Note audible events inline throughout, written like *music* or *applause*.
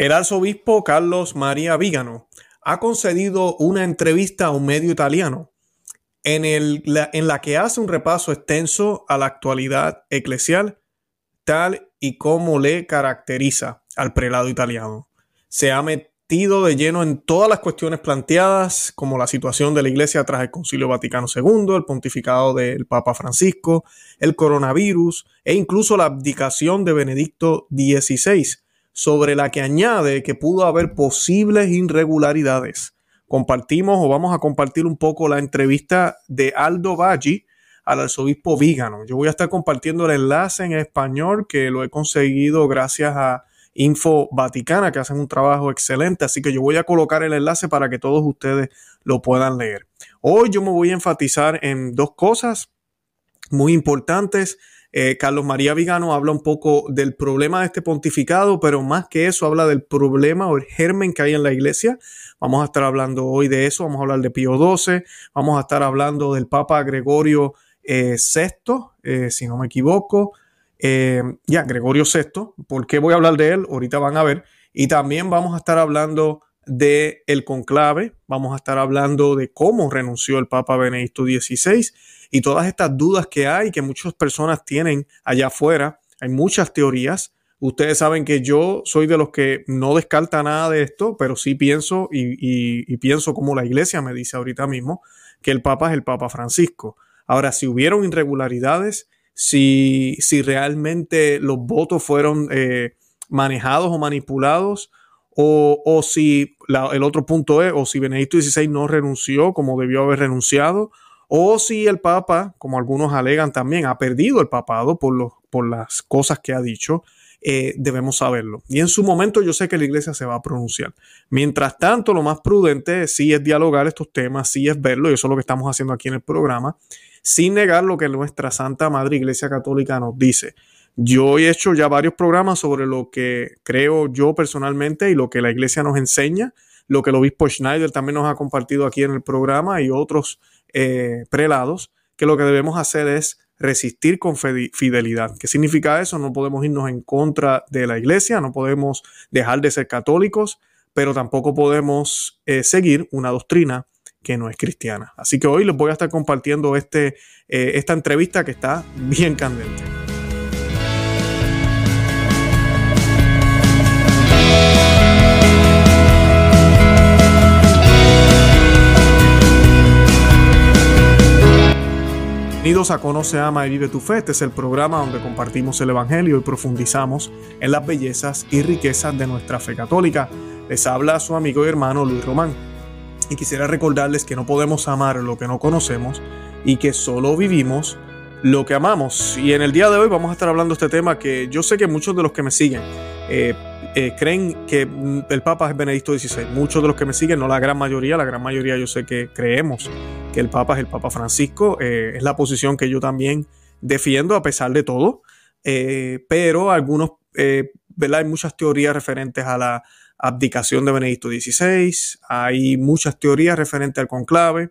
El arzobispo Carlos María Vígano ha concedido una entrevista a un medio italiano en, en la que hace un repaso extenso a la actualidad eclesial tal y como le caracteriza al prelado italiano. Se ha metido de lleno en todas las cuestiones planteadas, como la situación de la Iglesia tras el Concilio Vaticano II, el pontificado del Papa Francisco, el coronavirus e incluso la abdicación de Benedicto XVI sobre la que añade que pudo haber posibles irregularidades. Compartimos o vamos a compartir un poco la entrevista de Aldo Baggi al arzobispo Vígano. Yo voy a estar compartiendo el enlace en español que lo he conseguido gracias a Info Vaticana, que hacen un trabajo excelente, así que yo voy a colocar el enlace para que todos ustedes lo puedan leer. Hoy yo me voy a enfatizar en dos cosas muy importantes eh, Carlos María Vigano habla un poco del problema de este pontificado, pero más que eso habla del problema o el germen que hay en la iglesia. Vamos a estar hablando hoy de eso, vamos a hablar de Pío XII, vamos a estar hablando del Papa Gregorio VI, eh, eh, si no me equivoco. ya, Gregorio VI, ¿por qué voy a hablar de él? Ahorita van a ver. Y también vamos a estar hablando de el conclave, vamos a estar hablando de cómo renunció el Papa Benedicto XVI y todas estas dudas que hay, que muchas personas tienen allá afuera. Hay muchas teorías. Ustedes saben que yo soy de los que no descarta nada de esto, pero sí pienso y, pienso como la iglesia me dice ahorita mismo, que el Papa es el Papa Francisco. Ahora, si hubieron irregularidades, si, si realmente los votos fueron eh, manejados o manipulados, o, o si el otro punto es, o si Benedicto XVI no renunció como debió haber renunciado, o si el Papa, como algunos alegan también, ha perdido el papado por, por las cosas que ha dicho, eh, debemos saberlo. Y en su momento yo sé que la iglesia se va a pronunciar. Mientras tanto, lo más prudente sí es dialogar estos temas, sí es verlo, y eso es lo que estamos haciendo aquí en el programa, sin negar lo que nuestra Santa Madre Iglesia Católica nos dice. Yo he hecho ya varios programas sobre lo que creo yo personalmente y lo que la iglesia nos enseña, lo que el obispo Schneider también nos ha compartido aquí en el programa y otros eh, prelados, que lo que debemos hacer es resistir con fidelidad. ¿Qué significa eso? No podemos irnos en contra de la iglesia, no podemos dejar de ser católicos, pero tampoco podemos eh, seguir una doctrina que no es cristiana. Así que hoy les voy a estar compartiendo este, eh, esta entrevista que está bien candente. Bienvenidos a Conoce, Ama y Vive tu Fe. Este es el programa donde compartimos el Evangelio y profundizamos en las bellezas y riquezas de nuestra fe católica. Les habla su amigo y hermano Luis Román. Y quisiera recordarles que no podemos amar lo que no conocemos y que solo vivimos lo que amamos. Y en el día de hoy vamos a estar hablando de este tema que yo sé que muchos de los que me siguen eh, eh, creen que el Papa es Benedicto XVI. Muchos de los que me siguen, no la gran mayoría, la gran mayoría yo sé que creemos que el Papa es el Papa Francisco. Eh, es la posición que yo también defiendo a pesar de todo. Eh, pero algunos, ¿verdad? Hay muchas teorías referentes a la abdicación de Benedicto XVI. Hay muchas teorías referentes al conclave.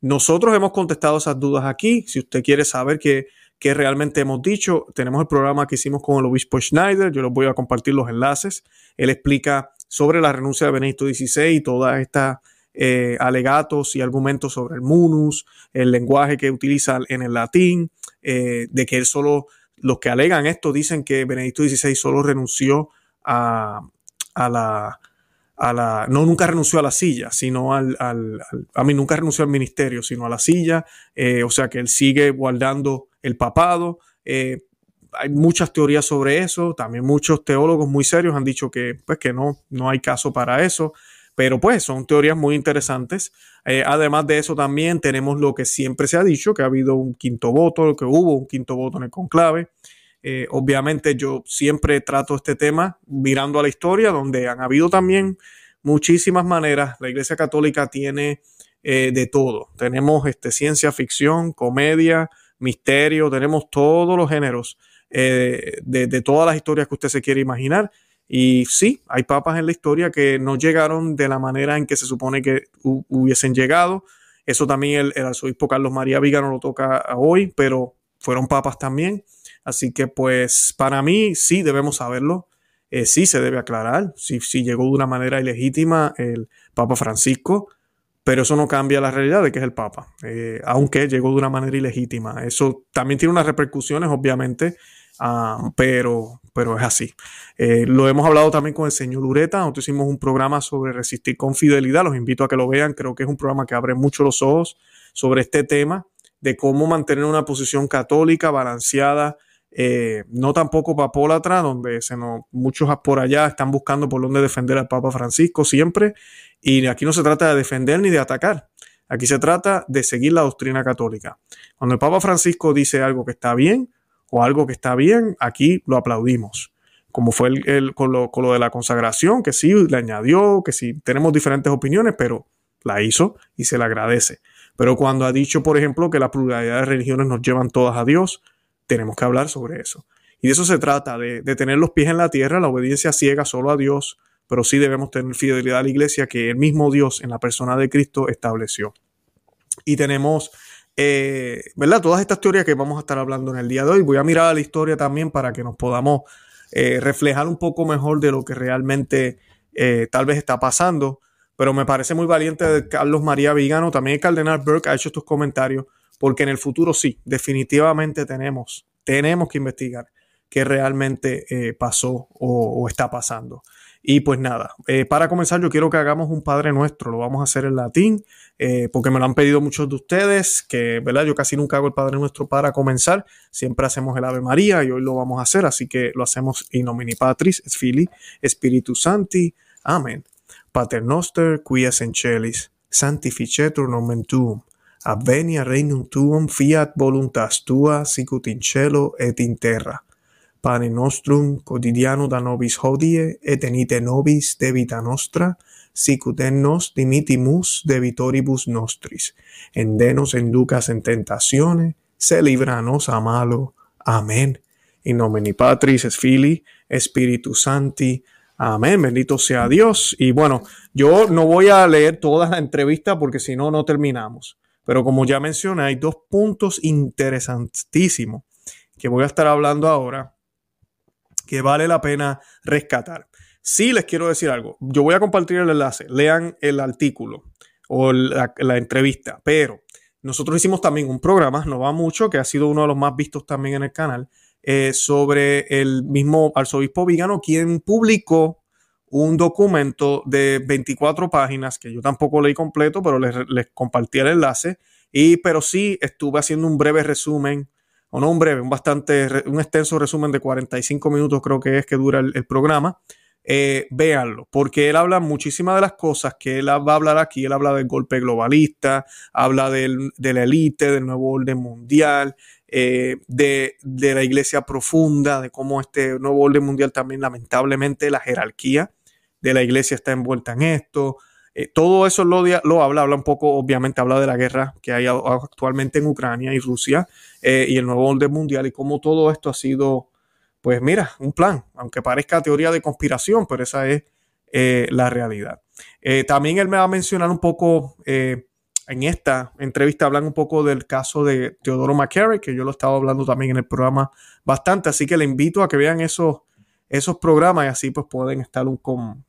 Nosotros hemos contestado esas dudas aquí. Si usted quiere saber que que realmente hemos dicho. Tenemos el programa que hicimos con el obispo Schneider, yo les voy a compartir los enlaces. Él explica sobre la renuncia de Benedicto XVI y todas estas eh, alegatos y argumentos sobre el munus, el lenguaje que utiliza en el latín, eh, de que él solo, los que alegan esto dicen que Benedicto XVI solo renunció a, a la no nunca renunció a la silla, sino al, al, a mí nunca renunció al ministerio, sino a la silla, eh, o sea que él sigue guardando el papado. Eh, hay muchas teorías sobre eso, también muchos teólogos muy serios han dicho que, pues, que no, no hay caso para eso, pero pues son teorías muy interesantes. Eh, además de eso también tenemos lo que siempre se ha dicho, que ha habido un quinto voto, que hubo un quinto voto en el conclave. Eh, obviamente yo siempre trato este tema mirando a la historia, donde han habido también muchísimas maneras. La Iglesia Católica tiene de todo. Tenemos este, ciencia ficción, comedia, misterio, tenemos todos los géneros eh, de, todas las historias que usted se quiere imaginar. Y sí, hay papas en la historia que no llegaron de la manera en que se supone que hubiesen llegado. Eso también el, el, arzobispo Carlos María Viga no lo toca hoy, pero fueron papas también. Así que pues para mí sí debemos saberlo. eh, sí se debe aclarar si, llegó de una manera ilegítima el Papa Francisco, pero eso no cambia la realidad de que es el Papa, eh, aunque llegó de una manera ilegítima. Eso también tiene unas repercusiones, obviamente, ah, pero, pero es así. Eh, lo hemos hablado también con el señor Lureta, nosotros hicimos un programa sobre resistir con fidelidad, los invito a que lo vean, creo que es un programa que abre mucho los ojos sobre este tema de cómo mantener una posición católica balanceada, eh, no tampoco papólatra, donde se muchos por allá están buscando por dónde defender al Papa Francisco siempre, y aquí no se trata de defender ni de atacar, aquí se trata de seguir la doctrina católica. Cuando el Papa Francisco dice algo que está bien o algo que está bien, aquí lo aplaudimos. Como fue el, con, lo, con lo de la consagración, que sí le añadió, que sí tenemos diferentes opiniones, pero la hizo y se le agradece. Pero cuando ha dicho, por ejemplo, que la pluralidad de religiones nos llevan todas a Dios, tenemos que hablar sobre eso. Y de eso se trata, de, tener los pies en la tierra, la obediencia ciega solo a Dios, pero sí debemos tener fidelidad a la iglesia que el mismo Dios en la persona de Cristo estableció. Y tenemos, eh, ¿verdad? Todas estas teorías que vamos a estar hablando en el día de hoy. Voy a mirar a la historia también para que nos podamos eh, reflejar un poco mejor de lo que realmente eh, tal vez está pasando. Pero me parece muy valiente Carlos María Vigano. También el cardenal Burke ha hecho estos comentarios porque en el futuro sí, definitivamente tenemos, tenemos que investigar qué realmente eh, pasó o, está pasando. Y pues nada, eh, para comenzar yo quiero que hagamos un Padre Nuestro, lo vamos a hacer en latín, eh, porque me lo han pedido muchos de ustedes, que verdad yo casi nunca hago el Padre Nuestro para comenzar, siempre hacemos el Ave María y hoy lo vamos a hacer, así que lo hacemos in nomini Patris, et Filii, Spiritus Santi, Amén. Pater noster, qui es celis, sanctificetur nomen tuum, Avvenia regnum tuum fiat voluntas tua sicut in cielo et in terra. Pane nostrum quotidiano da nobis hodie et enite nobis debita nostra sicut en nos dimitimus debitoribus nostris. Endenos enducas en tentazione, se libranos a malo. Amén. In nomine Patris es Fili, Spiritus Santi. Amén, bendito sea Dios. Y bueno, yo no voy a leer toda la entrevista porque si no, no terminamos. Pero como ya mencioné, hay dos puntos interesantísimos que voy a estar hablando ahora que vale la pena rescatar. Sí les quiero decir algo. Yo voy a compartir el enlace. Lean el artículo o la, entrevista. Pero nosotros hicimos también un programa, no va mucho, que ha sido uno de los más vistos también en el canal, eh, sobre el mismo arzobispo Vigano, quien publicó un documento de 24 páginas que yo tampoco leí completo, pero les, compartí el enlace. Y, pero sí estuve haciendo un breve resumen, o no un breve, un bastante, un extenso resumen de 45 minutos creo que es que dura el, programa. Eh, véanlo, porque él habla muchísimas de las cosas que él va a hablar aquí. Él habla del golpe globalista, habla del, de la élite, del nuevo orden mundial, eh, de, de, la iglesia profunda, de cómo este nuevo orden mundial también, lamentablemente, la jerarquía de la iglesia está envuelta en esto. Eh, todo eso lo, lo, habla, habla un poco, obviamente habla de la guerra que hay actualmente en Ucrania y Rusia eh, y el nuevo orden mundial y cómo todo esto ha sido, pues mira, un plan, aunque parezca teoría de conspiración, pero esa es eh, la realidad. también él me va a mencionar un poco, en esta entrevista hablan un poco del caso de Teodoro McCarry, que yo lo estaba hablando también en el programa bastante, así que le invito a que vean esos esos programas y así pues pueden estar un,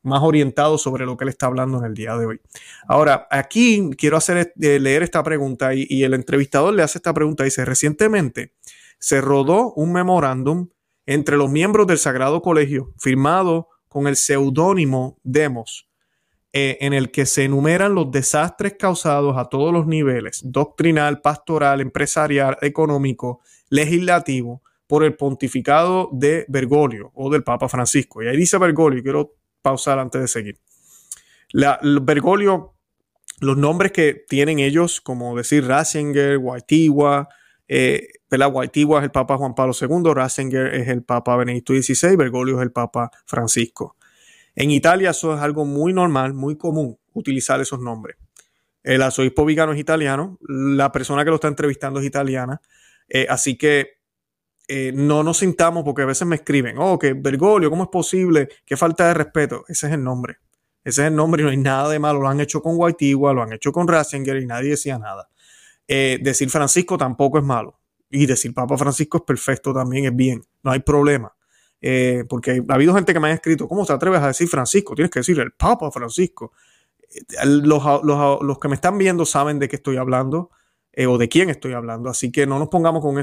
más orientados sobre lo que él está hablando en el día de hoy. Ahora, aquí quiero hacer, eh, leer esta pregunta y, y, el entrevistador le hace esta pregunta. Dice, recientemente se rodó un memorándum entre los miembros del Sagrado Colegio firmado con el seudónimo Demos, eh, en el que se enumeran los desastres causados a todos los niveles, doctrinal, pastoral, empresarial, económico, legislativo, por el pontificado de Bergoglio o del Papa Francisco. Y ahí dice Bergoglio, quiero pausar antes de seguir. La, Bergoglio, los nombres que tienen ellos, como decir Ratzinger, Waitigua, eh, es el Papa Juan Pablo II, Ratzinger es el Papa Benedicto XVI, Bergoglio es el Papa Francisco. En Italia eso es algo muy normal, muy común, utilizar esos nombres. El arzobispo Vigano es italiano, la persona que lo está entrevistando es italiana, eh, así que eh, no nos sintamos, porque a veces me escriben, oh, que Bergoglio, ¿cómo es posible? Qué falta de respeto. Ese es el nombre. Ese es el nombre y no hay nada de malo. Lo han hecho con Guaitigua, lo han hecho con Ratzinger y nadie decía nada. Eh, decir Francisco tampoco es malo. Y decir Papa Francisco es perfecto también, es bien. No hay problema. eh, porque ha habido gente que me ha escrito, ¿cómo te atreves a decir Francisco? Tienes que decir el Papa Francisco. Eh, los, los, que me están viendo saben de qué estoy hablando o de quién estoy hablando, así que no nos pongamos con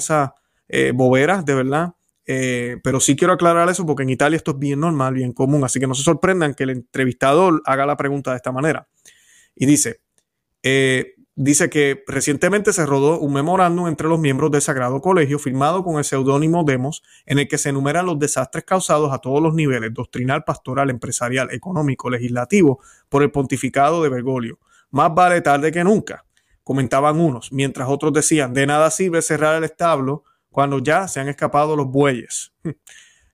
esas boberas, de verdad. pero sí quiero aclarar eso porque en Italia esto es bien normal, bien común, así que no se sorprendan que el entrevistador haga la pregunta de esta manera. Y dice, dice que recientemente se rodó un memorándum entre los miembros del Sagrado Colegio firmado con el seudónimo Demos, en el que se enumeran los desastres causados a todos los niveles, doctrinal, pastoral, empresarial, económico, legislativo, por el pontificado de Bergoglio. Más vale tarde que nunca, comentaban unos, mientras otros decían, de nada sirve cerrar el establo cuando ya se han escapado los bueyes. *laughs*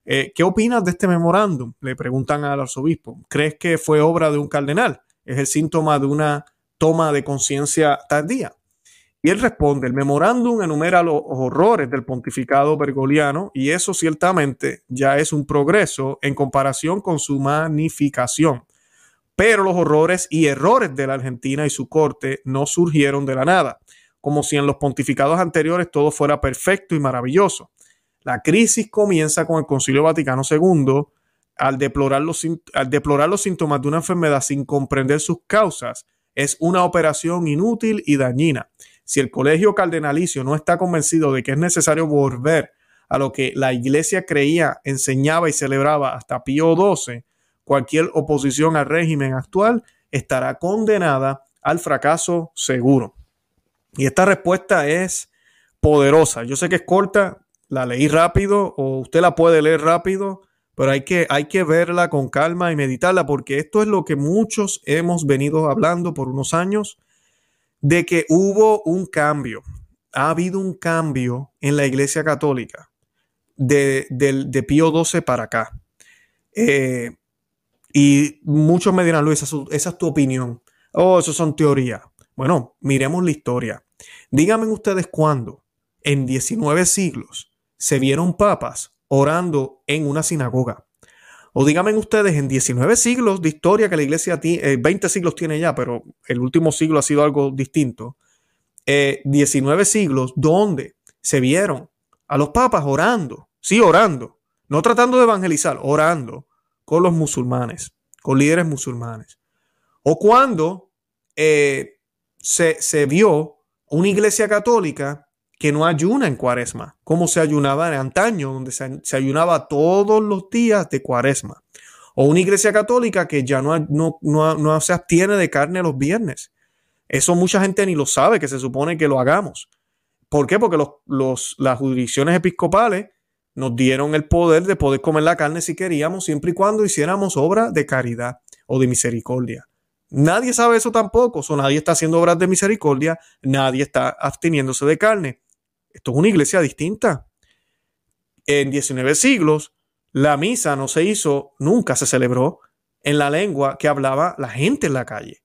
Eh, ¿Qué opinas de este memorándum? Le preguntan al arzobispo. ¿Crees que fue obra de un cardenal? Es el síntoma de una toma de conciencia tardía. Y él responde, el memorándum enumera los horrores del pontificado bergoliano y eso ciertamente ya es un progreso en comparación con su magnificación. Pero los horrores y errores de la Argentina y su corte no surgieron de la nada, como si en los pontificados anteriores todo fuera perfecto y maravilloso. La crisis comienza con el Concilio Vaticano II al deplorar los, al deplorar los síntomas de una enfermedad sin comprender sus causas es una operación inútil y dañina. Si el colegio cardenalicio no está convencido de que es necesario volver a lo que la iglesia creía, enseñaba y celebraba hasta Pío XII, cualquier oposición al régimen actual estará condenada al fracaso seguro. Y esta respuesta es poderosa. Yo sé que es corta, la leí rápido o usted la puede leer rápido, pero hay que, hay que verla con calma y meditarla porque esto es lo que muchos hemos venido hablando por unos años, de que hubo un cambio, ha habido un cambio en la Iglesia Católica de, de, Pío XII para acá. Eh, y muchos me dirán, Luis, esa es tu opinión. Oh, eso son teorías. Bueno, miremos la historia. Díganme ustedes cuándo, en 19 siglos, se vieron papas orando en una sinagoga. O díganme ustedes, en 19 siglos de historia que la iglesia tiene, 20 siglos tiene ya, pero el último siglo ha sido algo distinto. 19 eh, siglos donde se vieron a los papas orando, sí, orando, no tratando de evangelizar, orando con los musulmanes, con líderes musulmanes. O cuando eh, se, se vio una iglesia católica que no ayuna en cuaresma, como se ayunaba en antaño, donde se, ayunaba todos los días de cuaresma. O una iglesia católica que ya no, no, no, se abstiene de carne los viernes. Eso mucha gente ni lo sabe, que se supone que lo hagamos. ¿Por qué? Porque los, las jurisdicciones episcopales nos dieron el poder de poder comer la carne si queríamos, siempre y cuando hiciéramos obra de caridad o de misericordia. Nadie sabe eso tampoco, o nadie está haciendo obras de misericordia, nadie está absteniéndose de carne. Esto es una iglesia distinta. En 19 siglos, la misa no se hizo, nunca se celebró en la lengua que hablaba la gente en la calle.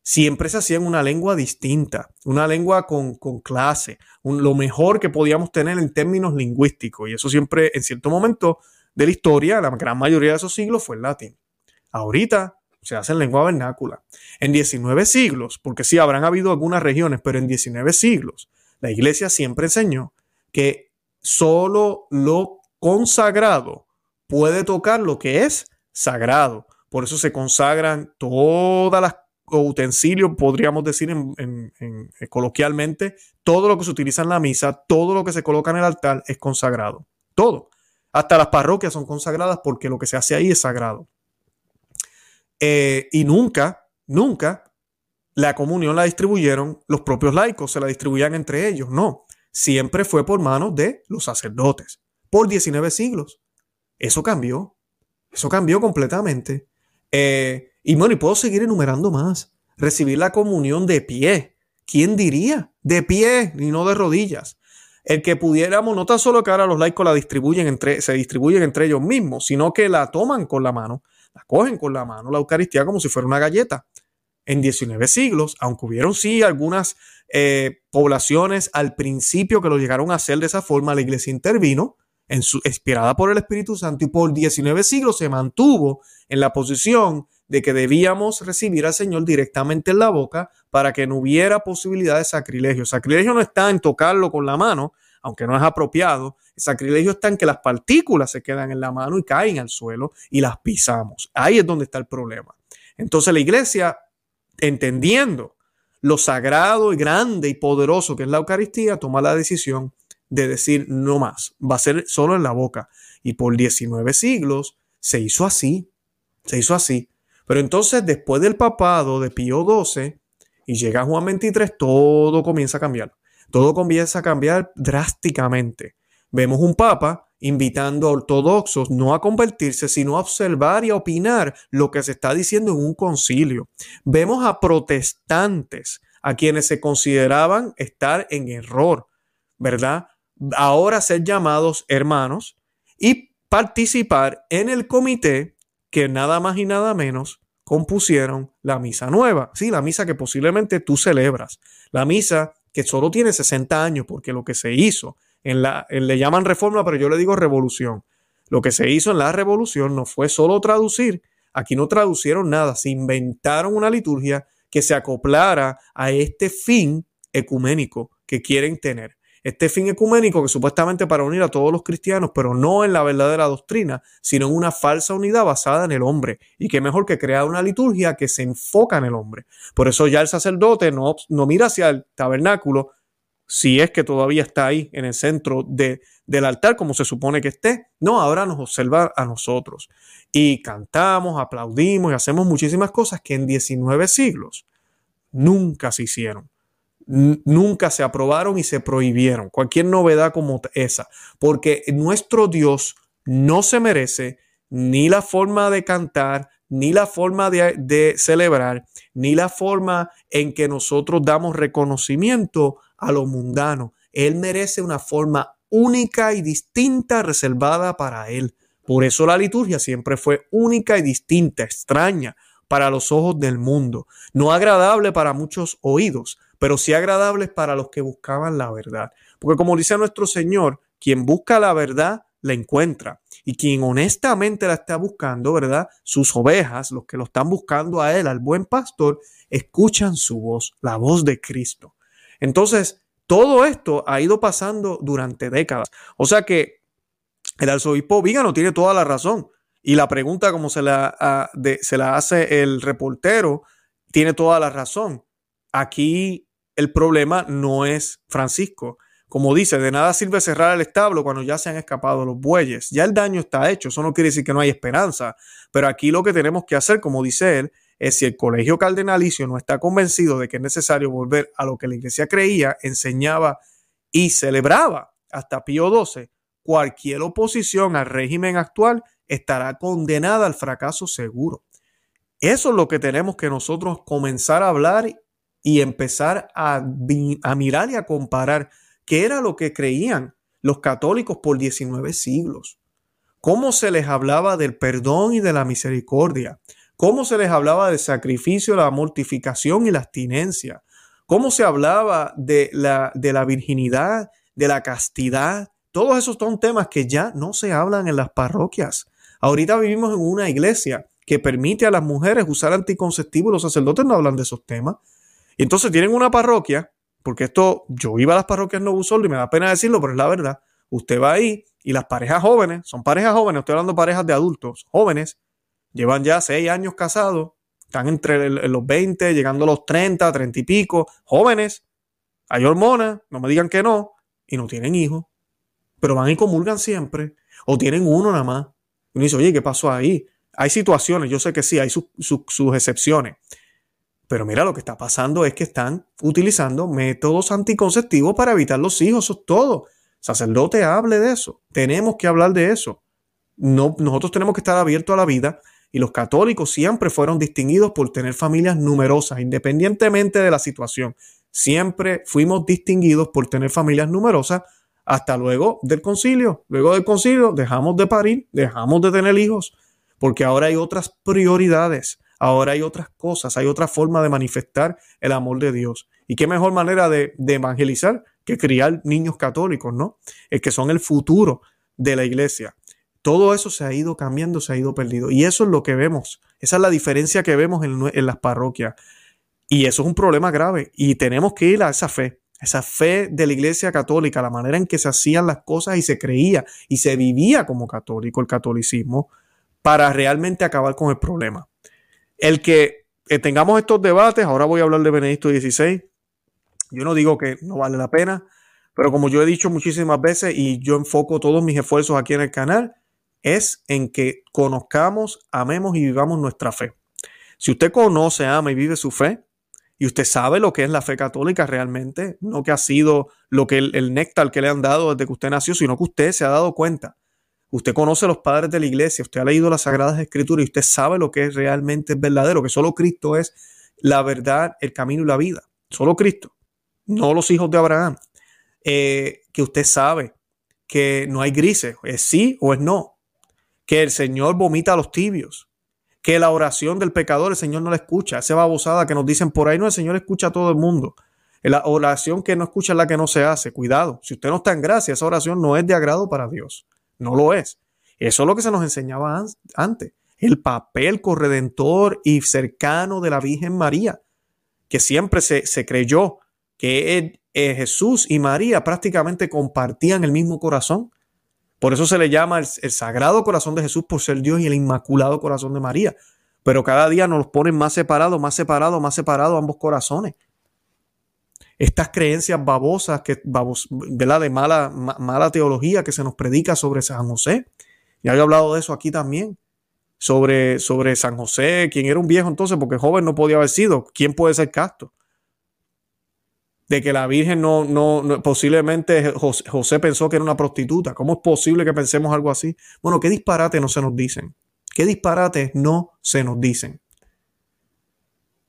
Siempre se hacía en una lengua distinta, una lengua con, clase, lo mejor que podíamos tener en términos lingüísticos. Y eso siempre, en cierto momento de la historia, la gran mayoría de esos siglos fue el latín. Ahorita se hace en lengua vernácula. En 19 siglos, porque sí habrán habido algunas regiones, pero en 19 siglos la iglesia siempre enseñó que solo lo consagrado puede tocar lo que es sagrado. Por eso se consagran todas las utensilios, podríamos decir en, eh, coloquialmente, todo lo que se utiliza en la misa, todo lo que se coloca en el altar es consagrado. Todo. Hasta las parroquias son consagradas porque lo que se hace ahí es sagrado. Eh, y nunca, nunca la comunión la distribuyeron los propios laicos, se la distribuían entre ellos. No, siempre fue por manos de los sacerdotes, por 19 siglos. Eso cambió, eso cambió completamente. Eh, y bueno, y puedo seguir enumerando más. Recibir la comunión de pie. ¿Quién diría? De pie y no de rodillas. El que pudiéramos, no tan solo que ahora los laicos la distribuyen entre, se distribuyen entre ellos mismos, sino que la toman con la mano, la cogen con la mano, la Eucaristía como si fuera una galleta en 19 siglos, aunque hubieron sí algunas eh, poblaciones al principio que lo llegaron a hacer de esa forma, la iglesia intervino, en su, inspirada por el Espíritu Santo, y por 19 siglos se mantuvo en la posición de que debíamos recibir al Señor directamente en la boca para que no hubiera posibilidad de sacrilegio. Sacrilegio no está en tocarlo con la mano, aunque no es apropiado. El sacrilegio está en que las partículas se quedan en la mano y caen al suelo y las pisamos. Ahí es donde está el problema. Entonces la iglesia, entendiendo lo sagrado y grande y poderoso que es la Eucaristía, toma la decisión de decir no más, va a ser solo en la boca. Y por 19 siglos se hizo así, se hizo así. Pero entonces después del papado de Pío XII y llega Juan 23, todo comienza a cambiar. Todo comienza a cambiar drásticamente. Vemos un papa invitando a ortodoxos no a convertirse, sino a observar y a opinar lo que se está diciendo en un concilio. Vemos a protestantes, a quienes se consideraban estar en error, ¿verdad? Ahora ser llamados hermanos y participar en el comité que nada más y nada menos compusieron la misa nueva. Sí, la misa que posiblemente tú celebras. La misa que solo tiene 60 años porque lo que se hizo en la, le llaman reforma, pero yo le digo revolución. Lo que se hizo en la revolución no fue solo traducir, aquí no traducieron nada, se inventaron una liturgia que se acoplara a este fin ecuménico que quieren tener. Este fin ecuménico que supuestamente para unir a todos los cristianos, pero no en la verdadera doctrina, sino en una falsa unidad basada en el hombre. Y qué mejor que crear una liturgia que se enfoca en el hombre. Por eso ya el sacerdote no, no mira hacia el tabernáculo, si es que todavía está ahí en el centro de, del altar como se supone que esté. No, ahora nos observa a nosotros. Y cantamos, aplaudimos y hacemos muchísimas cosas que en 19 siglos nunca se hicieron. Nunca se aprobaron y se prohibieron. Cualquier novedad como esa. Porque nuestro Dios no se merece ni la forma de cantar, ni la forma de, celebrar, ni la forma en que nosotros damos reconocimiento a lo mundano. Él merece una forma única y distinta reservada para Él. Por eso la liturgia siempre fue única y distinta, extraña para los ojos del mundo. No agradable para muchos oídos, pero sí agradable para los que buscaban la verdad. Porque como dice nuestro Señor, quien busca la verdad, la encuentra. Y quien honestamente la está buscando, ¿verdad? Sus ovejas, los que lo están buscando a Él, al buen pastor, escuchan su voz, la voz de Cristo. Entonces, todo esto ha ido pasando durante décadas. O sea que el arzobispo Vígano tiene toda la razón. Y la pregunta, como se la, se la hace el reportero, tiene toda la razón. Aquí el problema no es Francisco. Como dice, de nada sirve cerrar el establo cuando ya se han escapado los bueyes. Ya el daño está hecho. Eso no quiere decir que no hay esperanza. Pero aquí lo que tenemos que hacer, como dice él, es si el colegio cardenalicio no está convencido de que es necesario volver a lo que la iglesia creía, enseñaba y celebraba hasta Pío XII, cualquier oposición al régimen actual estará condenada al fracaso seguro. Eso es lo que tenemos que nosotros comenzar a hablar y empezar a, mirar y a comparar qué era lo que creían los católicos por 19 siglos. Cómo se les hablaba del perdón y de la misericordia, cómo se les hablaba del sacrificio, la mortificación y la abstinencia, cómo se hablaba de la, de la virginidad, de la castidad. Todos esos son temas que ya no se hablan en las parroquias. Ahorita vivimos en una iglesia que permite a las mujeres usar anticonceptivos y los sacerdotes no hablan de esos temas. Y entonces tienen una parroquia, porque esto, yo iba a las parroquias no solo y me da pena decirlo, pero es la verdad. Usted va ahí y las parejas jóvenes, son parejas jóvenes, estoy hablando de parejas de adultos, jóvenes, llevan ya seis años casados, están entre los 20, llegando a los 30, 30 y pico, jóvenes, hay hormonas, no me digan que no, y no tienen hijos, pero van y comulgan siempre, o tienen uno nada más. Y uno dice, oye, ¿qué pasó ahí? Hay situaciones, yo sé que sí, hay sus excepciones, pero mira, lo que está pasando es que están utilizando métodos anticonceptivos para evitar los hijos, eso es todo. Sacerdote, hable de eso. Tenemos que hablar de eso. No, nosotros tenemos que estar abiertos a la vida y los católicos siempre fueron distinguidos por tener familias numerosas, independientemente de la situación. Siempre fuimos distinguidos por tener familias numerosas hasta luego del concilio. Luego del concilio dejamos de parir, dejamos de tener hijos, porque ahora hay otras prioridades, ahora hay otras cosas, hay otra forma de manifestar el amor de Dios. ¿Y qué mejor manera de, evangelizar que criar niños católicos, ¿no? Es que son el futuro de la iglesia. Todo eso se ha ido cambiando, se ha ido perdido. Y eso es lo que vemos. Esa es la diferencia que vemos en, las parroquias. Y eso es un problema grave. Y tenemos que ir a esa fe. esa fe de la Iglesia Católica, la manera en que se hacían las cosas y se creía y se vivía como católico, el catolicismo, para realmente acabar con el problema. El que eh, tengamos estos debates, ahora voy a hablar de Benedicto XVI, yo no digo que no vale la pena, pero como yo he dicho muchísimas veces y yo enfoco todos mis esfuerzos aquí en el canal, es en que conozcamos, amemos y vivamos nuestra fe. Si usted conoce, ama y vive su fe, y usted sabe lo que es la fe católica realmente, no que ha sido lo que el, néctar que le han dado desde que usted nació, sino que usted se ha dado cuenta. Usted conoce a los padres de la iglesia, usted ha leído las sagradas escrituras y usted sabe lo que es realmente verdadero, que solo Cristo es la verdad, el camino y la vida. Solo Cristo, no los hijos de Abraham. Eh, que usted sabe que no hay grises, es sí o es no. Que el Señor vomita a los tibios, que la oración del pecador el Señor no la escucha. Esa babosada que nos dicen por ahí, no, el Señor escucha a todo el mundo. La oración que no escucha es la que no se hace. Cuidado, si usted no está en gracia, esa oración no es de agrado para Dios. No lo es. Eso es lo que se nos enseñaba antes. El papel corredentor y cercano de la Virgen María, que siempre se, creyó que Jesús y María prácticamente compartían el mismo corazón. Por eso se le llama el, Sagrado Corazón de Jesús por ser Dios y el Inmaculado Corazón de María. Pero cada día nos ponen más separados, más separados, más separados ambos corazones. Estas creencias babosas, que, babos, de mala, mala teología que se nos predica sobre San José. Ya he hablado de eso aquí también. Sobre, sobre San José, quien era un viejo entonces, porque joven no podía haber sido. ¿Quién puede ser casto? de que la Virgen no, no, posiblemente José, pensó que era una prostituta. ¿Cómo es posible que pensemos algo así? Bueno, ¿qué disparate no se nos dicen? ¿Qué disparates no se nos dicen?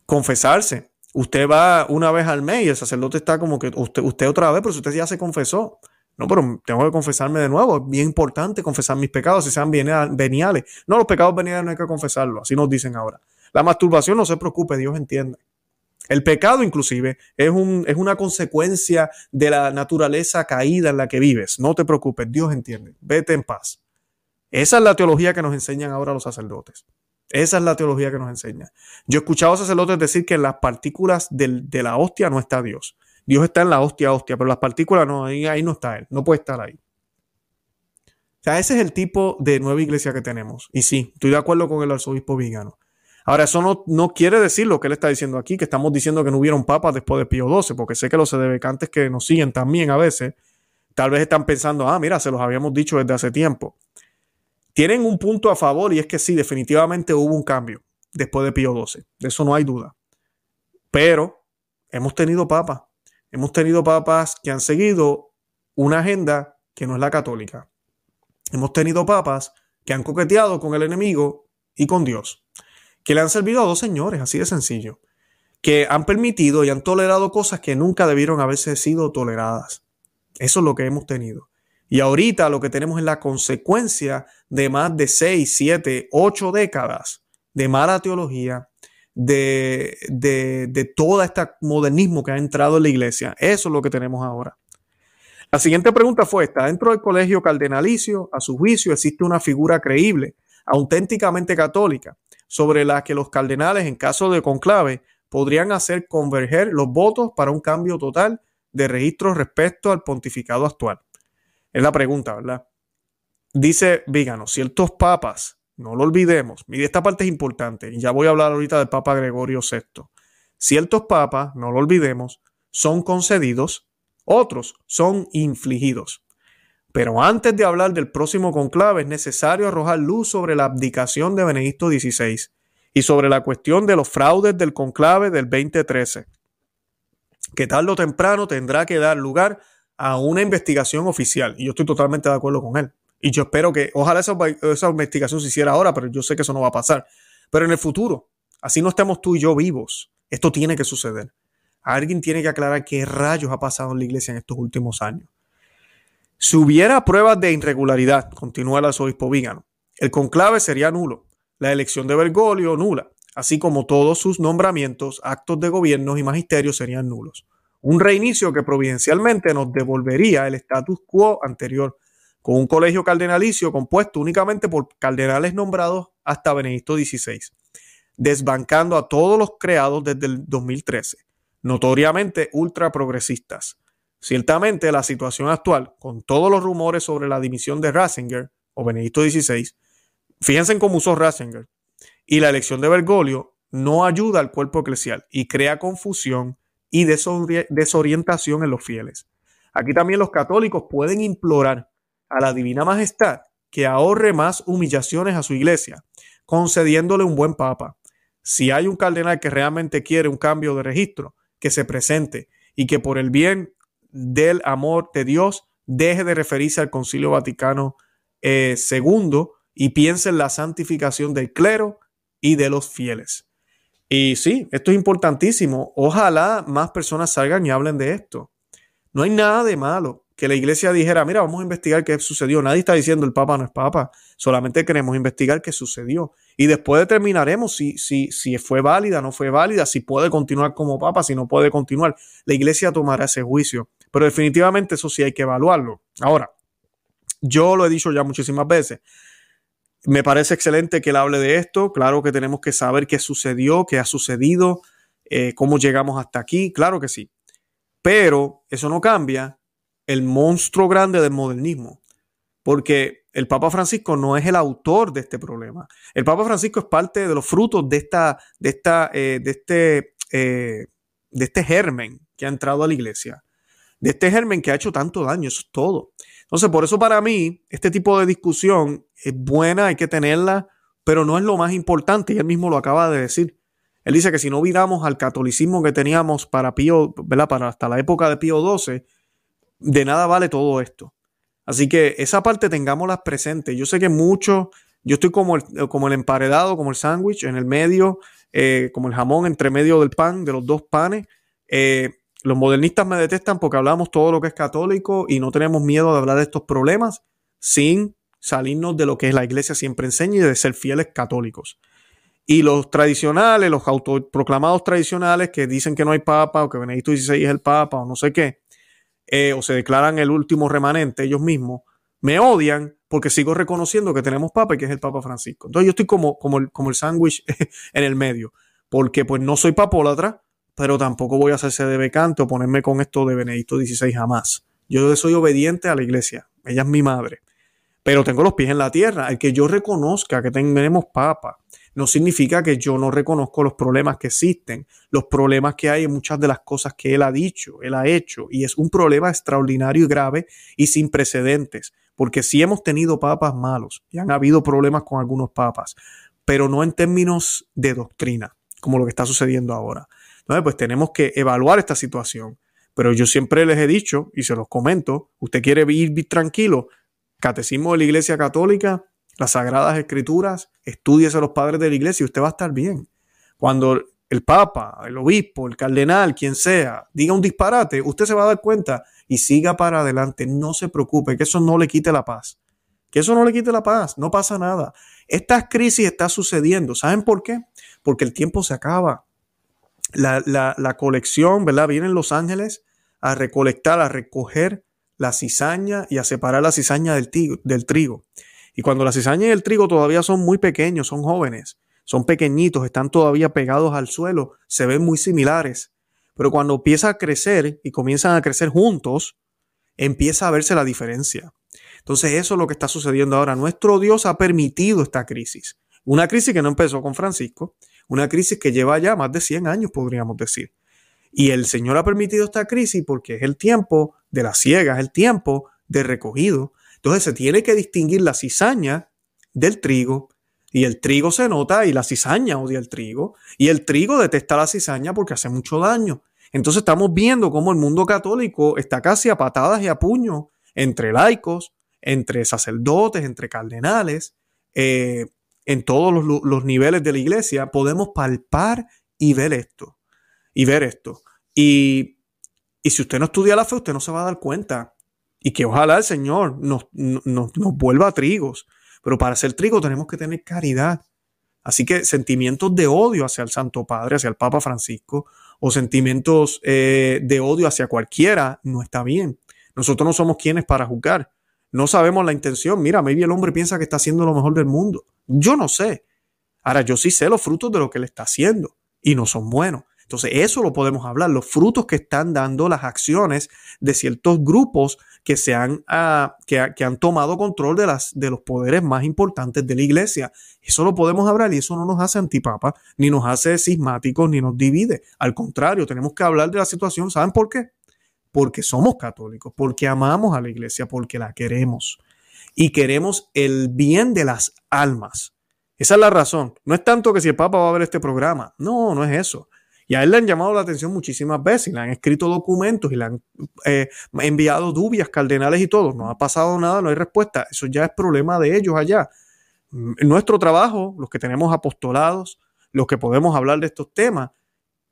Confesarse. Usted va una vez al mes y el sacerdote está como que usted, usted otra vez, pero si usted ya se confesó. No, pero tengo que confesarme de nuevo. Es bien importante confesar mis pecados, si sean veniales. No, los pecados veniales no hay que confesarlos, así nos dicen ahora. La masturbación, no se preocupe, Dios entiende. El pecado inclusive es, un, es, una consecuencia de la naturaleza caída en la que vives. No te preocupes, Dios entiende. Vete en paz. Esa es la teología que nos enseñan ahora los sacerdotes. Esa es la teología que nos enseña. Yo he escuchado a sacerdotes decir que en las partículas de la hostia no está Dios. Dios está en la hostia, hostia, pero las partículas no, ahí, ahí no está Él. No puede estar ahí. O sea, ese es el tipo de nueva iglesia que tenemos. Y sí, estoy de acuerdo con el arzobispo Vigano. Ahora, eso no, no, quiere decir lo que él está diciendo aquí, que estamos diciendo que no hubieron papas después de Pío XII, porque sé que los sedebecantes que nos siguen también a veces, tal vez están pensando, ah, mira, se los habíamos dicho desde hace tiempo. Tienen un punto a favor y es que sí, definitivamente hubo un cambio después de Pío XII, de eso no hay duda. Pero hemos tenido papas, hemos tenido papas que han seguido una agenda que no es la católica. Hemos tenido papas que han coqueteado con el enemigo y con Dios que le han servido a dos señores, así de sencillo, que han permitido y han tolerado cosas que nunca debieron haberse sido toleradas. Eso es lo que hemos tenido. Y ahorita lo que tenemos es la consecuencia de más de seis, siete, ocho décadas de mala teología, de, de, de todo este modernismo que ha entrado en la iglesia. Eso es lo que tenemos ahora. La siguiente pregunta fue esta. Dentro del colegio cardenalicio, a su juicio, existe una figura creíble, auténticamente católica, sobre la que los cardenales, en caso de conclave, podrían hacer converger los votos para un cambio total de registro respecto al pontificado actual. Es la pregunta, ¿verdad? Dice Vígano, ciertos papas, no lo olvidemos, mire, esta parte es importante, y ya voy a hablar ahorita del Papa Gregorio VI. Ciertos papas, no lo olvidemos, son concedidos, otros son infligidos. Pero antes de hablar del próximo conclave es necesario arrojar luz sobre la abdicación de Benedicto XVI y sobre la cuestión de los fraudes del conclave del 2013, que tarde o temprano tendrá que dar lugar a una investigación oficial. Y yo estoy totalmente de acuerdo con él. Y yo espero que, ojalá esa, esa investigación se hiciera ahora, pero yo sé que eso no va a pasar. Pero en el futuro, así no estemos tú y yo vivos, esto tiene que suceder. Alguien tiene que aclarar qué rayos ha pasado en la iglesia en estos últimos años. Si hubiera pruebas de irregularidad, continúa el arzobispo Vígano, el conclave sería nulo, la elección de Bergoglio nula, así como todos sus nombramientos, actos de gobierno y magisterio serían nulos. Un reinicio que providencialmente nos devolvería el status quo anterior, con un colegio cardenalicio compuesto únicamente por cardenales nombrados hasta Benedicto XVI, desbancando a todos los creados desde el 2013 notoriamente ultra progresistas. Ciertamente la situación actual, con todos los rumores sobre la dimisión de Ratzinger o Benedicto XVI, fíjense en cómo usó Ratzinger, y la elección de Bergoglio no ayuda al cuerpo eclesial y crea confusión y desorientación en los fieles. Aquí también los católicos pueden implorar a la Divina Majestad que ahorre más humillaciones a su iglesia, concediéndole un buen papa. Si hay un cardenal que realmente quiere un cambio de registro, que se presente y que por el bien del amor de Dios deje de referirse al Concilio Vaticano II eh, y piense en la santificación del clero y de los fieles. Y sí, esto es importantísimo. Ojalá más personas salgan y hablen de esto. No hay nada de malo que la iglesia dijera, mira, vamos a investigar qué sucedió. Nadie está diciendo el Papa no es Papa, solamente queremos investigar qué sucedió. Y después determinaremos si, si, si fue válida, no fue válida, si puede continuar como Papa, si no puede continuar. La iglesia tomará ese juicio. Pero definitivamente eso sí hay que evaluarlo. Ahora, yo lo he dicho ya muchísimas veces. Me parece excelente que él hable de esto. Claro que tenemos que saber qué sucedió, qué ha sucedido, eh, cómo llegamos hasta aquí. Claro que sí. Pero eso no cambia el monstruo grande del modernismo. Porque el Papa Francisco no es el autor de este problema. El Papa Francisco es parte de los frutos de, esta, de, esta, eh, de, este, eh, de este germen que ha entrado a la iglesia. De este germen que ha hecho tanto daño. Eso es todo. Entonces, por eso para mí, este tipo de discusión es buena, hay que tenerla, pero no es lo más importante, y él mismo lo acaba de decir. Él dice que si no viramos al catolicismo que teníamos para Pío, ¿verdad? Para hasta la época de Pío XII, de nada vale todo esto. Así que esa parte tengámosla presente. Yo sé que mucho, yo estoy como el, como el emparedado, como el sándwich en el medio, eh, como el jamón entre medio del pan, de los dos panes. Eh, los modernistas me detestan porque hablamos todo lo que es católico y no tenemos miedo de hablar de estos problemas sin salirnos de lo que es la iglesia siempre enseña y de ser fieles católicos. Y los tradicionales, los autoproclamados tradicionales que dicen que no hay papa o que Benedicto XVI es el papa o no sé qué, eh, o se declaran el último remanente ellos mismos, me odian porque sigo reconociendo que tenemos papa y que es el Papa Francisco. Entonces yo estoy como, como el, como el sándwich *laughs* en el medio, porque pues no soy papólatra, pero tampoco voy a hacerse de becante o ponerme con esto de Benedicto XVI jamás. Yo soy obediente a la iglesia, ella es mi madre, pero tengo los pies en la tierra. El que yo reconozca que tenemos papa no significa que yo no reconozco los problemas que existen, los problemas que hay en muchas de las cosas que él ha dicho, él ha hecho, y es un problema extraordinario y grave y sin precedentes, porque sí hemos tenido papas malos y han habido problemas con algunos papas, pero no en términos de doctrina, como lo que está sucediendo ahora. Entonces, pues tenemos que evaluar esta situación. Pero yo siempre les he dicho, y se los comento, usted quiere vivir tranquilo, Catecismo de la Iglesia Católica, las Sagradas Escrituras, estudiese a los padres de la Iglesia y usted va a estar bien. Cuando el Papa, el Obispo, el Cardenal, quien sea, diga un disparate, usted se va a dar cuenta y siga para adelante. No se preocupe, que eso no le quite la paz. Que eso no le quite la paz, no pasa nada. Esta crisis está sucediendo. ¿Saben por qué? Porque el tiempo se acaba la, colección, ¿verdad? Vienen los ángeles a recolectar, a recoger la cizaña y a separar la cizaña del, del trigo. Y cuando la cizaña y el trigo todavía son muy pequeños, son jóvenes, son pequeñitos, están todavía pegados al suelo, se ven muy similares. Pero cuando empieza a crecer y comienzan a crecer juntos, empieza a verse la diferencia. Entonces eso es lo que está sucediendo ahora. Nuestro Dios ha permitido esta crisis. Una crisis que no empezó con Francisco, una crisis que lleva ya más de 100 años, podríamos decir. Y el Señor ha permitido esta crisis porque es el tiempo de la ciega, es el tiempo de recogido. Entonces se tiene que distinguir la cizaña del trigo. Y el trigo se nota y la cizaña odia el trigo. Y el trigo detesta la cizaña porque hace mucho daño. Entonces estamos viendo cómo el mundo católico está casi a patadas y a puños entre laicos, entre sacerdotes, entre cardenales, eh, en todos los, niveles de la iglesia, podemos palpar y ver esto. Y ver esto. Y, si usted no estudia la fe, usted no se va a dar cuenta. Y que ojalá el Señor nos, nos, vuelva a trigos. Pero para ser trigo tenemos que tener caridad. Así que sentimientos de odio hacia el Santo Padre, hacia el Papa Francisco, o sentimientos eh, de odio hacia cualquiera, no está bien. Nosotros no somos quienes para juzgar. No sabemos la intención. Mira, maybe el hombre piensa que está haciendo lo mejor del mundo. Yo no sé. Ahora, yo sí sé los frutos de lo que él está haciendo y no son buenos. Entonces, eso lo podemos hablar, los frutos que están dando las acciones de ciertos grupos que, se han, ah, que, han tomado control de, las, de los poderes más importantes de la iglesia. Eso lo podemos hablar y eso no nos hace antipapa, ni nos hace cismáticos, ni nos divide. Al contrario, tenemos que hablar de la situación. ¿Saben por qué? Porque somos católicos, porque amamos a la iglesia, porque la queremos y queremos el bien de las almas. Esa es la razón. No es tanto que si el Papa va a ver este programa. No, no es eso. Y a él le han llamado la atención muchísimas veces y le han escrito documentos y le han eh, enviado dubias cardenales y todo. No ha pasado nada, no hay respuesta. Eso ya es problema de ellos allá. Mm, nuestro trabajo, los que tenemos apostolados, los que podemos hablar de estos temas,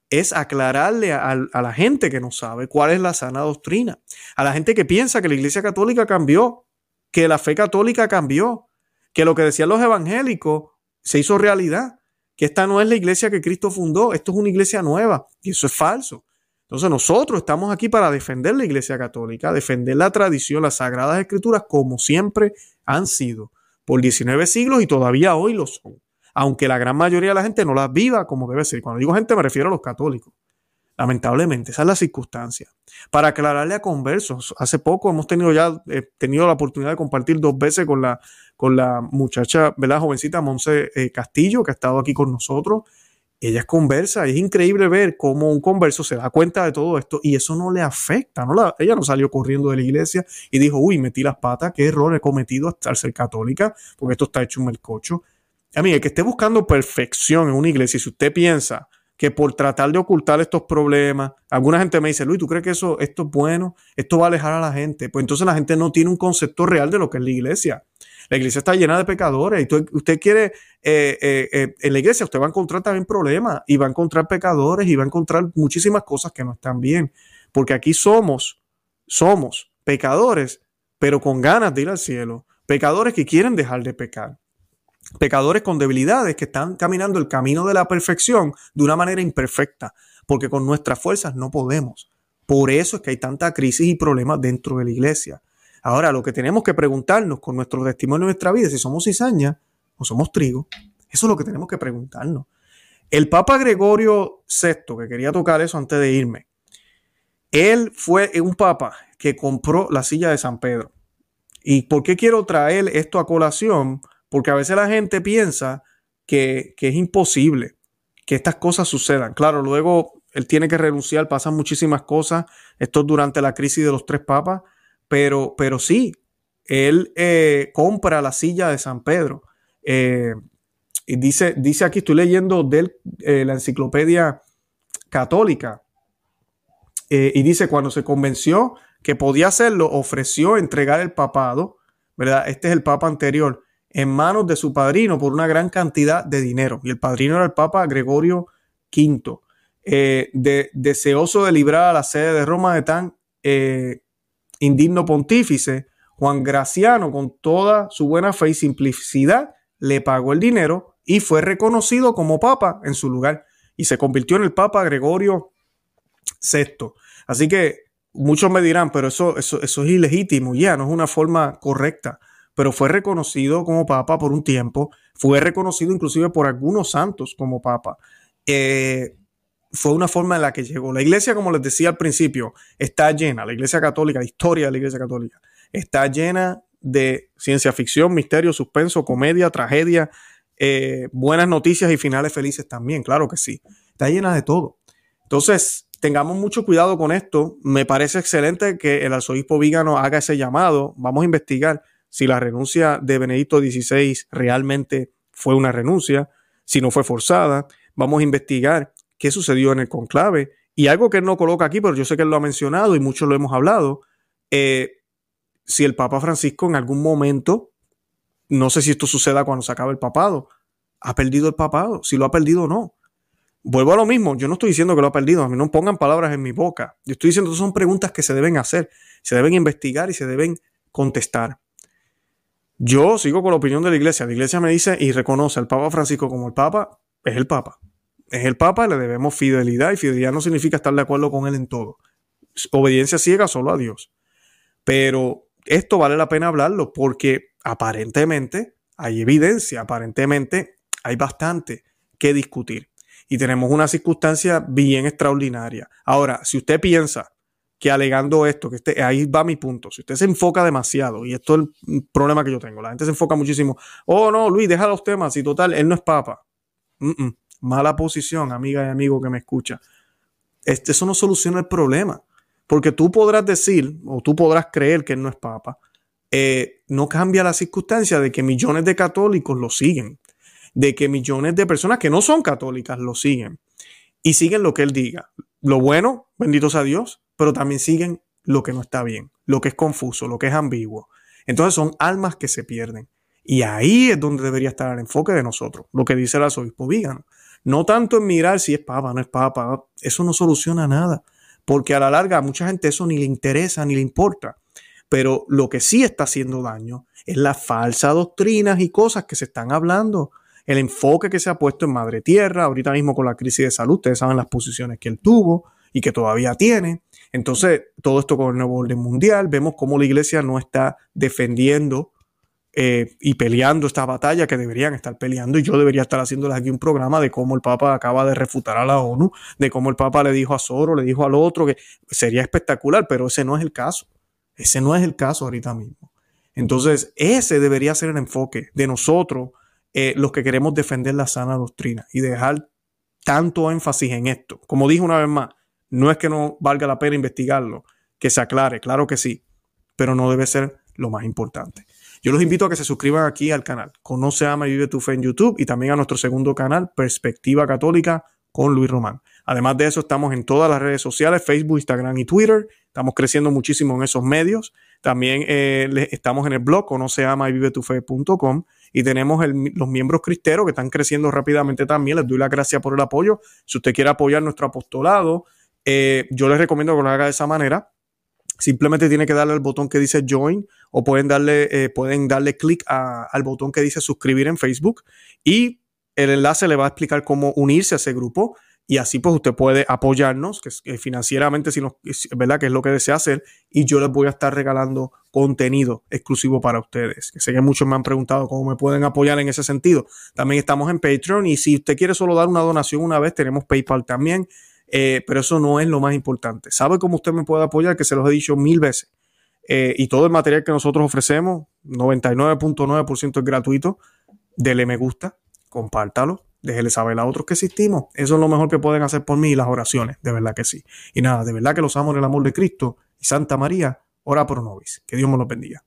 es aclararle a, la gente que no sabe cuál es la sana doctrina, a la gente que piensa que la Iglesia Católica cambió, que la fe católica cambió, que lo que decían los evangélicos se hizo realidad que esta no es la iglesia que Cristo fundó, esto es una iglesia nueva y eso es falso. Entonces nosotros estamos aquí para defender la iglesia católica, defender la tradición, las sagradas escrituras como siempre han sido por 19 siglos y todavía hoy lo son. Aunque la gran mayoría de la gente no las viva como debe ser. Cuando digo gente me refiero a los católicos. Lamentablemente, esa es la circunstancia. Para aclararle a conversos, hace poco hemos tenido ya eh, tenido la oportunidad de compartir dos veces con la, con la muchacha, ¿verdad? Jovencita Monse eh, Castillo, que ha estado aquí con nosotros. Ella es conversa, y es increíble ver cómo un converso se da cuenta de todo esto y eso no le afecta. ¿no? ella no salió corriendo de la iglesia y dijo, uy, metí las patas, qué error he cometido al ser católica, porque esto está hecho un melcocho. A mí, el que esté buscando perfección en una iglesia, si usted piensa que por tratar de ocultar estos problemas, alguna gente me dice, Luis, ¿tú crees que eso, esto es bueno? Esto va a alejar a la gente. Pues entonces la gente no tiene un concepto real de lo que es la iglesia. La iglesia está llena de pecadores y usted quiere, eh, eh, eh, en la iglesia usted va a encontrar también problemas y va a encontrar pecadores y va a encontrar muchísimas cosas que no están bien. Porque aquí somos, somos pecadores, pero con ganas de ir al cielo. Pecadores que quieren dejar de pecar pecadores con debilidades que están caminando el camino de la perfección de una manera imperfecta, porque con nuestras fuerzas no podemos. Por eso es que hay tanta crisis y problemas dentro de la iglesia. Ahora, lo que tenemos que preguntarnos con nuestro testimonio de nuestra vida, si somos cizaña o somos trigo, eso es lo que tenemos que preguntarnos. El Papa Gregorio VI, que quería tocar eso antes de irme, él fue un papa que compró la silla de San Pedro. ¿Y por qué quiero traer esto a colación? Porque a veces la gente piensa que, es imposible que estas cosas sucedan. Claro, luego él tiene que renunciar, pasan muchísimas cosas. Esto es durante la crisis de los tres papas. Pero, pero sí, él eh, compra la silla de San Pedro. Eh, y dice, dice aquí, estoy leyendo de eh, la enciclopedia católica. y dice, cuando se convenció que podía hacerlo, ofreció entregar el papado, ¿verdad? Este es el papa anterior en manos de su padrino por una gran cantidad de dinero. Y el padrino era el Papa Gregorio V, eh, deseoso de librar a la sede de Roma de tan eh, indigno pontífice. Juan Graciano, con toda su buena fe y simplicidad, le pagó el dinero y fue reconocido como papa en su lugar y se convirtió en el Papa Gregorio VI. Así que muchos me dirán, pero eso, eso, eso es ilegítimo, ya no es una forma correcta pero fue reconocido como papa por un tiempo, fue reconocido inclusive por algunos santos como papa. Eh, fue una forma en la que llegó. La iglesia, como les decía al principio, está llena, la iglesia católica, la historia de la iglesia católica, está llena de ciencia ficción, misterio, suspenso, comedia, tragedia, eh, buenas noticias y finales felices también, claro que sí. Está llena de todo. Entonces, tengamos mucho cuidado con esto. Me parece excelente que el arzobispo Vígano haga ese llamado. Vamos a investigar si la renuncia de Benedicto XVI realmente fue una renuncia, si no fue forzada. Vamos a investigar qué sucedió en el conclave. Y algo que él no coloca aquí, pero yo sé que él lo ha mencionado y muchos lo hemos hablado, eh, si el Papa Francisco en algún momento, no sé si esto suceda cuando se acabe el papado, ha perdido el papado, si lo ha perdido o no. Vuelvo a lo mismo, yo no estoy diciendo que lo ha perdido, a mí no pongan palabras en mi boca. Yo estoy diciendo que son preguntas que se deben hacer, se deben investigar y se deben contestar. Yo sigo con la opinión de la iglesia. La iglesia me dice y reconoce al Papa Francisco como el Papa, es el Papa. Es el Papa, le debemos fidelidad y fidelidad no significa estar de acuerdo con él en todo. Obediencia ciega solo a Dios. Pero esto vale la pena hablarlo porque aparentemente hay evidencia, aparentemente hay bastante que discutir. y tenemos una circunstancia bien extraordinaria. Ahora, si usted piensa que alegando esto, que este, ahí va mi punto, si usted se enfoca demasiado, y esto es el problema que yo tengo, la gente se enfoca muchísimo, oh no, Luis, deja los temas, y total, él no es papa. mala posición, amiga y amigo que me escucha. Este, eso no soluciona el problema, porque tú podrás decir, o tú podrás creer que él no es papa, eh, no cambia la circunstancia de que millones de católicos lo siguen, de que millones de personas que no son católicas lo siguen y siguen lo que él diga. Lo bueno, bendito sea Dios, pero también siguen lo que no está bien, lo que es confuso, lo que es ambiguo. Entonces son almas que se pierden. Y ahí es donde debería estar el enfoque de nosotros, lo que dice el arzobispo Vígano. No tanto en mirar si es papa, no es papa, eso no soluciona nada, porque a la larga a mucha gente eso ni le interesa ni le importa. Pero lo que sí está haciendo daño es las falsas doctrinas y cosas que se están hablando, el enfoque que se ha puesto en Madre Tierra, ahorita mismo con la crisis de salud, ustedes saben las posiciones que él tuvo y que todavía tiene. Entonces, todo esto con el nuevo orden mundial, vemos cómo la iglesia no está defendiendo eh, y peleando esta batalla que deberían estar peleando y yo debería estar haciéndoles aquí un programa de cómo el Papa acaba de refutar a la ONU, de cómo el Papa le dijo a Soro, le dijo al otro, que sería espectacular, pero ese no es el caso. Ese no es el caso ahorita mismo. Entonces, ese debería ser el enfoque de nosotros, eh, los que queremos defender la sana doctrina y dejar tanto énfasis en esto. Como dije una vez más, no es que no valga la pena investigarlo, que se aclare, claro que sí, pero no debe ser lo más importante. Yo los invito a que se suscriban aquí al canal Conoce, Ama y Vive tu Fe en YouTube y también a nuestro segundo canal Perspectiva Católica con Luis Román. Además de eso, estamos en todas las redes sociales, Facebook, Instagram y Twitter. Estamos creciendo muchísimo en esos medios. También eh, estamos en el blog conoceama y vive tu fe.com y tenemos los miembros cristeros que están creciendo rápidamente también. Les doy las gracias por el apoyo. Si usted quiere apoyar nuestro apostolado, eh, yo les recomiendo que lo haga de esa manera. Simplemente tiene que darle al botón que dice join o pueden darle, eh, pueden darle clic al botón que dice suscribir en Facebook y el enlace le va a explicar cómo unirse a ese grupo y así pues usted puede apoyarnos que, financieramente si no, verdad que es lo que desea hacer y yo les voy a estar regalando contenido exclusivo para ustedes. Sé que muchos me han preguntado cómo me pueden apoyar en ese sentido. También estamos en Patreon y si usted quiere solo dar una donación una vez tenemos PayPal también eh, pero eso no es lo más importante sabe cómo usted me puede apoyar que se los he dicho mil veces eh, y todo el material que nosotros ofrecemos 99.9% es gratuito dele me gusta compártalo déjele saber a otros que existimos. Eso es lo mejor que pueden hacer por mí y las oraciones, de verdad que sí. Y nada, de verdad que los amo en el amor de Cristo. Y Santa María, ora por nobis. Que Dios me los bendiga.